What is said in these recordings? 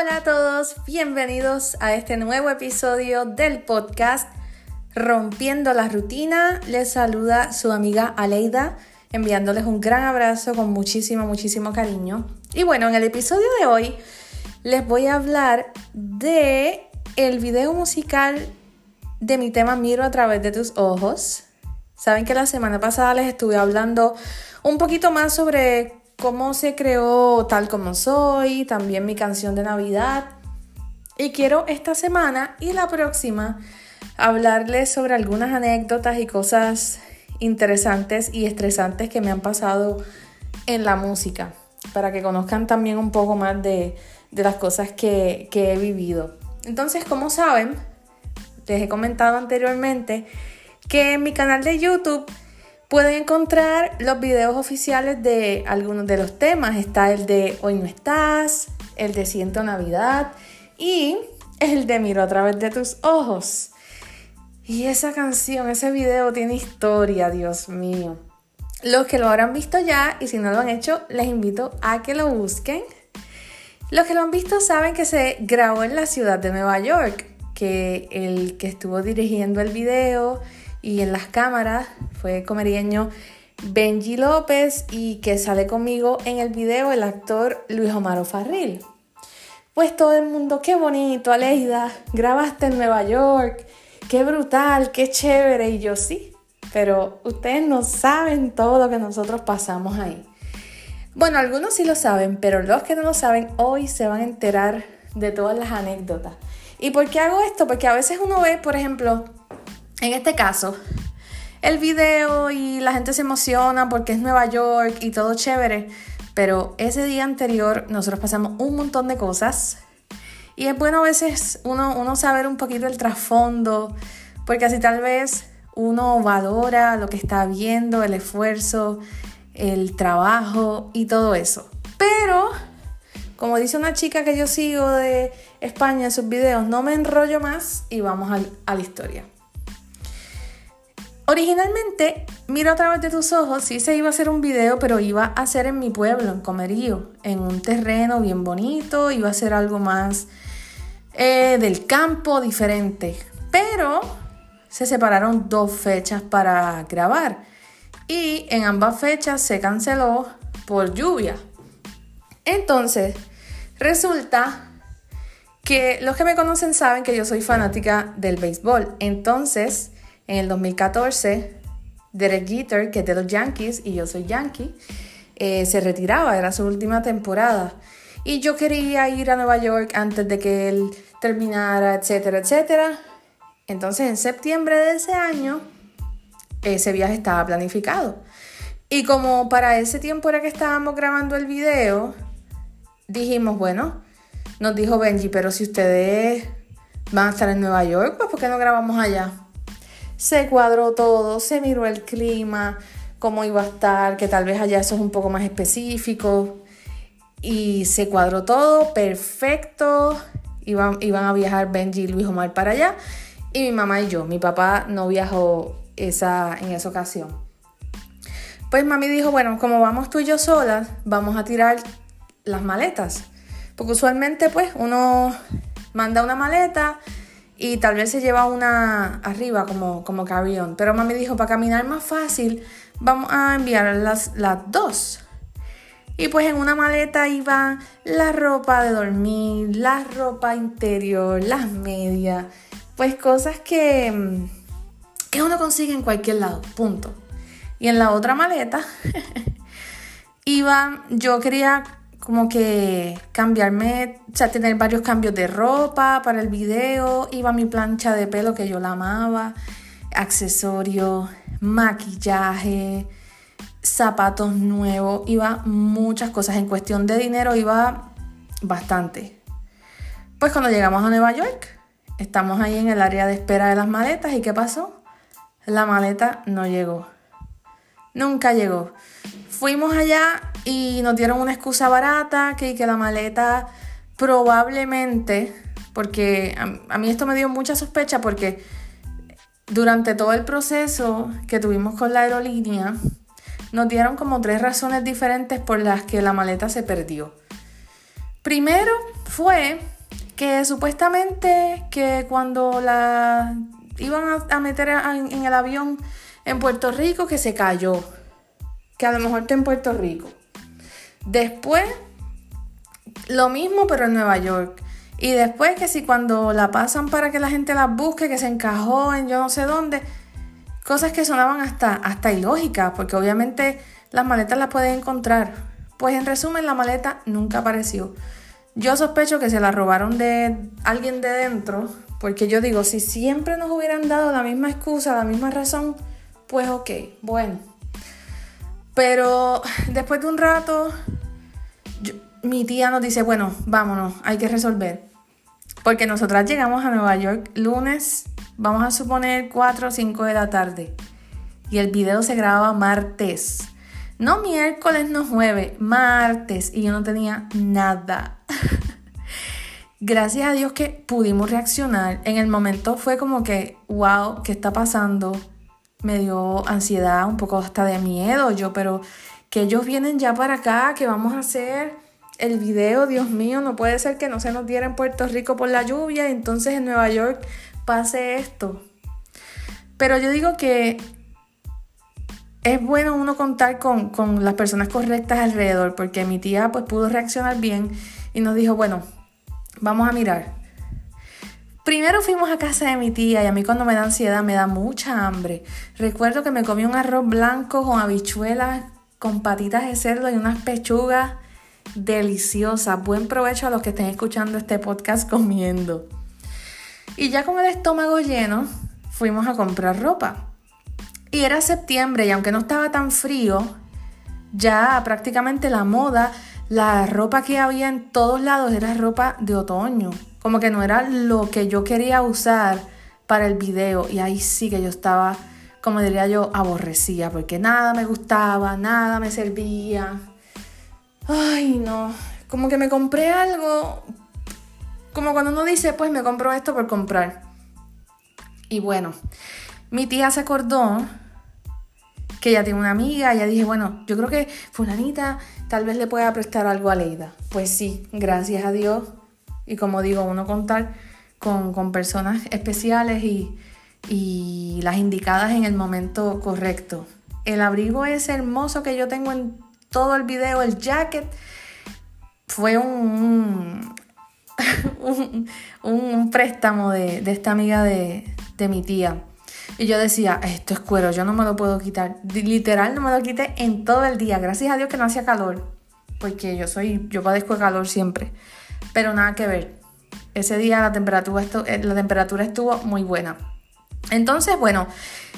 Hola a todos, bienvenidos a este nuevo episodio del podcast Rompiendo la Rutina. Les saluda su amiga Aleida, enviándoles un gran abrazo con muchísimo, muchísimo cariño. Y bueno, en el episodio de hoy les voy a hablar de el video musical de mi tema Miro a través de tus ojos. Saben que la semana pasada les estuve hablando un poquito más sobre cómo se creó Tal como soy, también mi canción de Navidad. Y quiero esta semana y la próxima hablarles sobre algunas anécdotas y cosas interesantes y estresantes que me han pasado en la música, para que conozcan también un poco más de, las cosas que, que he vivido. Entonces, como saben, les he comentado anteriormente que en mi canal de YouTube Pueden encontrar los videos oficiales de algunos de los temas. Está el de Hoy no estás, el de Siento Navidad y el de Miro a través de tus ojos. Y esa canción, ese video tiene historia, Dios mío. Los que lo habrán visto ya y si no lo han hecho, les invito a que lo busquen. Los que lo han visto saben que se grabó en la ciudad de Nueva York, que el que estuvo dirigiendo el video y en las cámaras fue comerieño Benji López y que sale conmigo en el video el actor Luis Omar Farril. Pues todo el mundo, qué bonito, Aleida, grabaste en Nueva York, qué brutal, qué chévere. Y yo sí, pero ustedes no saben todo lo que nosotros pasamos ahí. Bueno, algunos sí lo saben, pero los que no lo saben hoy se van a enterar de todas las anécdotas. ¿Y por qué hago esto? Porque a veces uno ve, por ejemplo, en este caso, el video y la gente se emociona porque es Nueva York y todo chévere, pero ese día anterior nosotros pasamos un montón de cosas y es bueno a veces uno, uno saber un poquito el trasfondo, porque así tal vez uno valora lo que está viendo, el esfuerzo, el trabajo y todo eso. Pero, como dice una chica que yo sigo de España en sus videos, no me enrollo más y vamos a la historia. Originalmente, Miro a través de tus ojos, sí se iba a hacer un video, pero iba a ser en mi pueblo, en Comerío, en un terreno bien bonito, iba a ser algo más eh, del campo, diferente. Pero se separaron dos fechas para grabar y en ambas fechas se canceló por lluvia. Entonces, resulta que los que me conocen saben que yo soy fanática del béisbol. Entonces, en el 2014, Derek Jeter, que es de los Yankees, y yo soy Yankee, eh, se retiraba, era su última temporada. Y yo quería ir a Nueva York antes de que él terminara, etcétera, etcétera. Entonces, en septiembre de ese año, ese viaje estaba planificado. Y como para ese tiempo era que estábamos grabando el video, dijimos, bueno, nos dijo Benji, pero si ustedes van a estar en Nueva York, pues ¿por qué no grabamos allá? Se cuadró todo, se miró el clima, cómo iba a estar, que tal vez allá eso es un poco más específico. Y se cuadró todo perfecto. Iban, iban a viajar Benji y Luis Omar para allá. Y mi mamá y yo. Mi papá no viajó esa, en esa ocasión. Pues mami dijo, bueno, como vamos tú y yo solas, vamos a tirar las maletas. Porque usualmente pues uno manda una maleta y tal vez se lleva una arriba como, como. Pero mami dijo, para caminar más fácil, vamos a enviar las, las dos. Y pues en una maleta iba la ropa de dormir, la ropa interior, las medias, pues cosas que, que uno consigue en cualquier lado, punto. Y en la otra maleta iba, yo quería como que cambiarme, o sea, tener varios cambios de ropa para el video, iba mi plancha de pelo que yo la amaba, accesorios, maquillaje, zapatos nuevos, iba muchas cosas. En cuestión de dinero iba bastante. Pues cuando llegamos a Nueva York, estamos ahí en el área de espera de las maletas y ¿qué pasó? La maleta no llegó. Nunca llegó. Fuimos allá y nos dieron una excusa barata, que, que la maleta probablemente, porque a, mí esto me dio mucha sospecha porque durante todo el proceso que tuvimos con la aerolínea, nos dieron como tres razones diferentes por las que la maleta se perdió. Primero fue que supuestamente que cuando la iban a, meter en el avión en Puerto Rico, que se cayó. Que a lo mejor está en Puerto Rico. Después, lo mismo, pero en Nueva York. Y después que si cuando la pasan para que la gente la busque, que se encajó en yo no sé dónde, cosas que sonaban hasta, hasta ilógicas, porque obviamente las maletas las pueden encontrar. Pues en resumen, la maleta nunca apareció. Yo sospecho que se la robaron de alguien de dentro, porque yo digo, si siempre nos hubieran dado la misma excusa, la misma razón, pues ok, bueno. Pero después de un rato, mi tía nos dice, bueno, vámonos, hay que resolver. Porque nosotras llegamos a Nueva York lunes, vamos a suponer 4 o 5 de la tarde. Y el video se grababa martes. No miércoles, no jueves, martes. Y yo no tenía nada. Gracias a Dios que pudimos reaccionar. En el momento fue como que, wow, ¿qué está pasando? Me dio ansiedad, un poco hasta de miedo yo, pero que ellos vienen ya para acá, que vamos a hacer el video, Dios mío, no puede ser que no se nos diera en Puerto Rico por la lluvia y entonces en Nueva York pase esto. Pero yo digo que es bueno uno contar con, las personas correctas alrededor, porque mi tía pues pudo reaccionar bien y nos dijo, bueno, vamos a mirar. Primero fuimos a casa de mi tía y a mí cuando me da ansiedad me da mucha hambre. Recuerdo que me comí un arroz blanco con habichuelas, con patitas de cerdo y unas pechugas deliciosas. Buen provecho a los que estén escuchando este podcast comiendo. Y ya con el estómago lleno, fuimos a comprar ropa. Y era septiembre y aunque no estaba tan frío, ya prácticamente la moda, la ropa que había en todos lados era ropa de otoño. Como que no era lo que yo quería usar para el video. Y ahí sí que yo estaba, como diría yo, aborrecida. Porque nada me gustaba, nada me servía. Ay, no. Como que me compré algo. Como cuando uno dice, pues me compro esto por comprar. Y bueno, mi tía se acordó que ella tiene una amiga, ella dije, bueno, yo creo que fulanita tal vez le pueda prestar algo a Leida. Pues sí, gracias a Dios. Y como digo, uno contar con, personas especiales y, y las indicadas en el momento correcto. El abrigo es hermoso que yo tengo en todo el video, el jacket, fue un, un, préstamo de, de esta amiga de, de mi tía. Y yo decía, esto es cuero, yo no me lo puedo quitar. Literal, no me lo quité en todo el día. Gracias a Dios que no hacía calor. Porque yo soy, yo padezco de calor siempre. Pero nada que ver. Ese día la temperatura, eh, la temperatura estuvo muy buena. Entonces, bueno,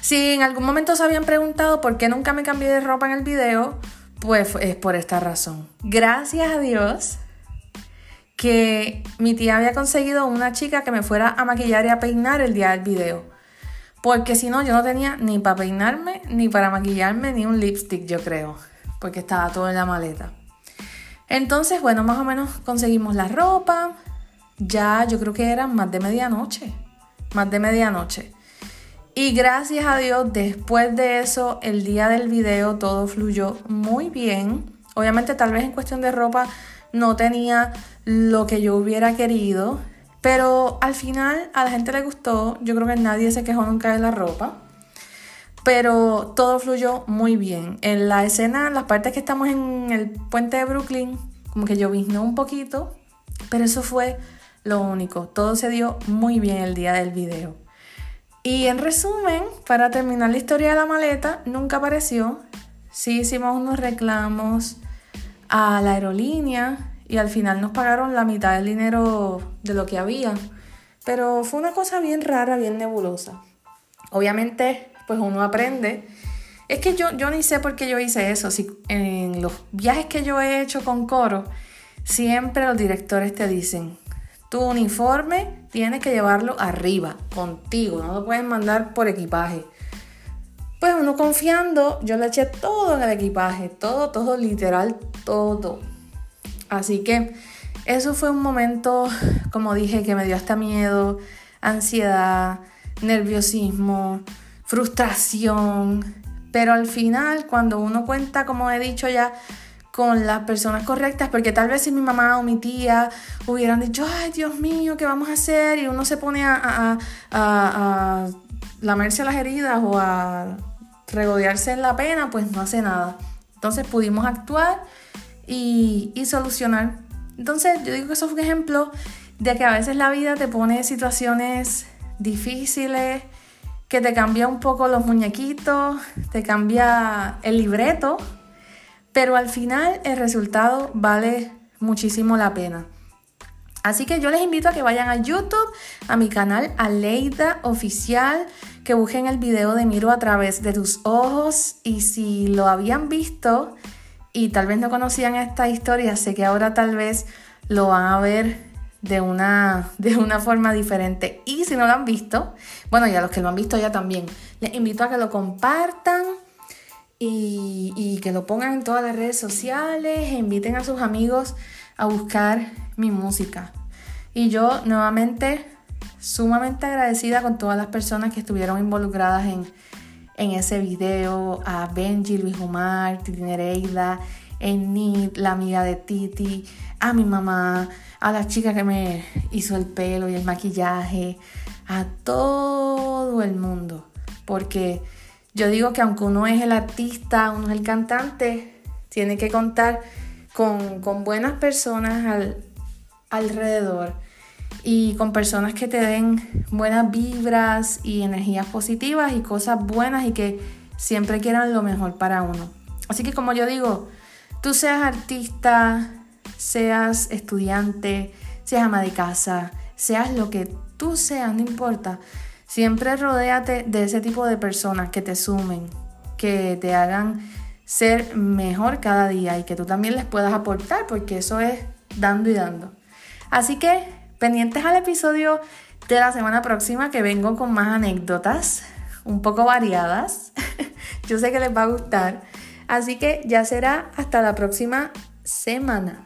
si en algún momento se habían preguntado por qué nunca me cambié de ropa en el video, pues es por esta razón. Gracias a Dios que mi tía había conseguido una chica que me fuera a maquillar y a peinar el día del video. Porque si no, yo no tenía ni para peinarme, ni para maquillarme, ni un lipstick, yo creo. Porque estaba todo en la maleta. Entonces, bueno, más o menos conseguimos la ropa. Ya yo creo que era más de medianoche. Más de medianoche. Y gracias a Dios, después de eso, el día del video todo fluyó muy bien. Obviamente tal vez en cuestión de ropa no tenía lo que yo hubiera querido, pero al final a la gente le gustó. Yo creo que nadie se quejó nunca de la ropa. Pero todo fluyó muy bien. En la escena, las partes que estamos en el puente de Brooklyn, como que lloviznó un poquito, pero eso fue lo único. Todo se dio muy bien el día del video. Y en resumen, para terminar la historia de la maleta, nunca apareció. Sí hicimos unos reclamos a la aerolínea y al final nos pagaron la mitad del dinero de lo que había. Pero fue una cosa bien rara, bien nebulosa. Obviamente, pues uno aprende. Es que yo, yo ni sé por qué yo hice eso. Si en los viajes que yo he hecho con coro, siempre los directores te dicen, tu uniforme tienes que llevarlo arriba, contigo, no lo puedes mandar por equipaje. Pues uno confiando, yo le eché todo en el equipaje, todo, todo, literal, todo. Así que eso fue un momento, como dije, que me dio hasta miedo, ansiedad, nerviosismo, frustración. Pero al final, cuando uno cuenta, como he dicho ya, con las personas correctas, porque tal vez si mi mamá o mi tía hubieran dicho, ay Dios mío, ¿qué vamos a hacer? Y uno se pone a, a, a, lamerse las heridas o a regodearse en la pena, pues no hace nada. Entonces pudimos actuar y, y solucionar. Entonces yo digo que eso fue un ejemplo de que a veces la vida te pone situaciones difíciles, que te cambia un poco los muñequitos, te cambia el libreto, pero al final el resultado vale muchísimo la pena. Así que yo les invito a que vayan a YouTube, a mi canal Aleida Oficial, que busquen el video de Miro a través de tus ojos y si lo habían visto y tal vez no conocían esta historia, sé que ahora tal vez lo van a ver de una, de una forma diferente. Y si no lo han visto, bueno, ya los que lo han visto ya también, les invito a que lo compartan y, que lo pongan en todas las redes sociales e inviten a sus amigos a buscar mi música. Y yo nuevamente sumamente agradecida con todas las personas que estuvieron involucradas en, en ese video, a Benji, Luis Omar, Titi Nereida, Enid, la amiga de Titi, a mi mamá, a la chica que me hizo el pelo y el maquillaje, a todo el mundo. Porque yo digo que aunque uno es el artista, uno es el cantante, tiene que contar con, buenas personas alrededor y con personas que te den buenas vibras y energías positivas y cosas buenas y que siempre quieran lo mejor para uno. Así que como yo digo, tú seas artista, seas estudiante, seas ama de casa, seas lo que tú seas, no importa. Siempre rodéate de ese tipo de personas que te sumen, que te hagan ser mejor cada día y que tú también les puedas aportar, porque eso es dando y dando. Así que pendientes al episodio de la semana próxima que vengo con más anécdotas, un poco variadas. Yo sé que les va a gustar. Así que ya será hasta la próxima semana.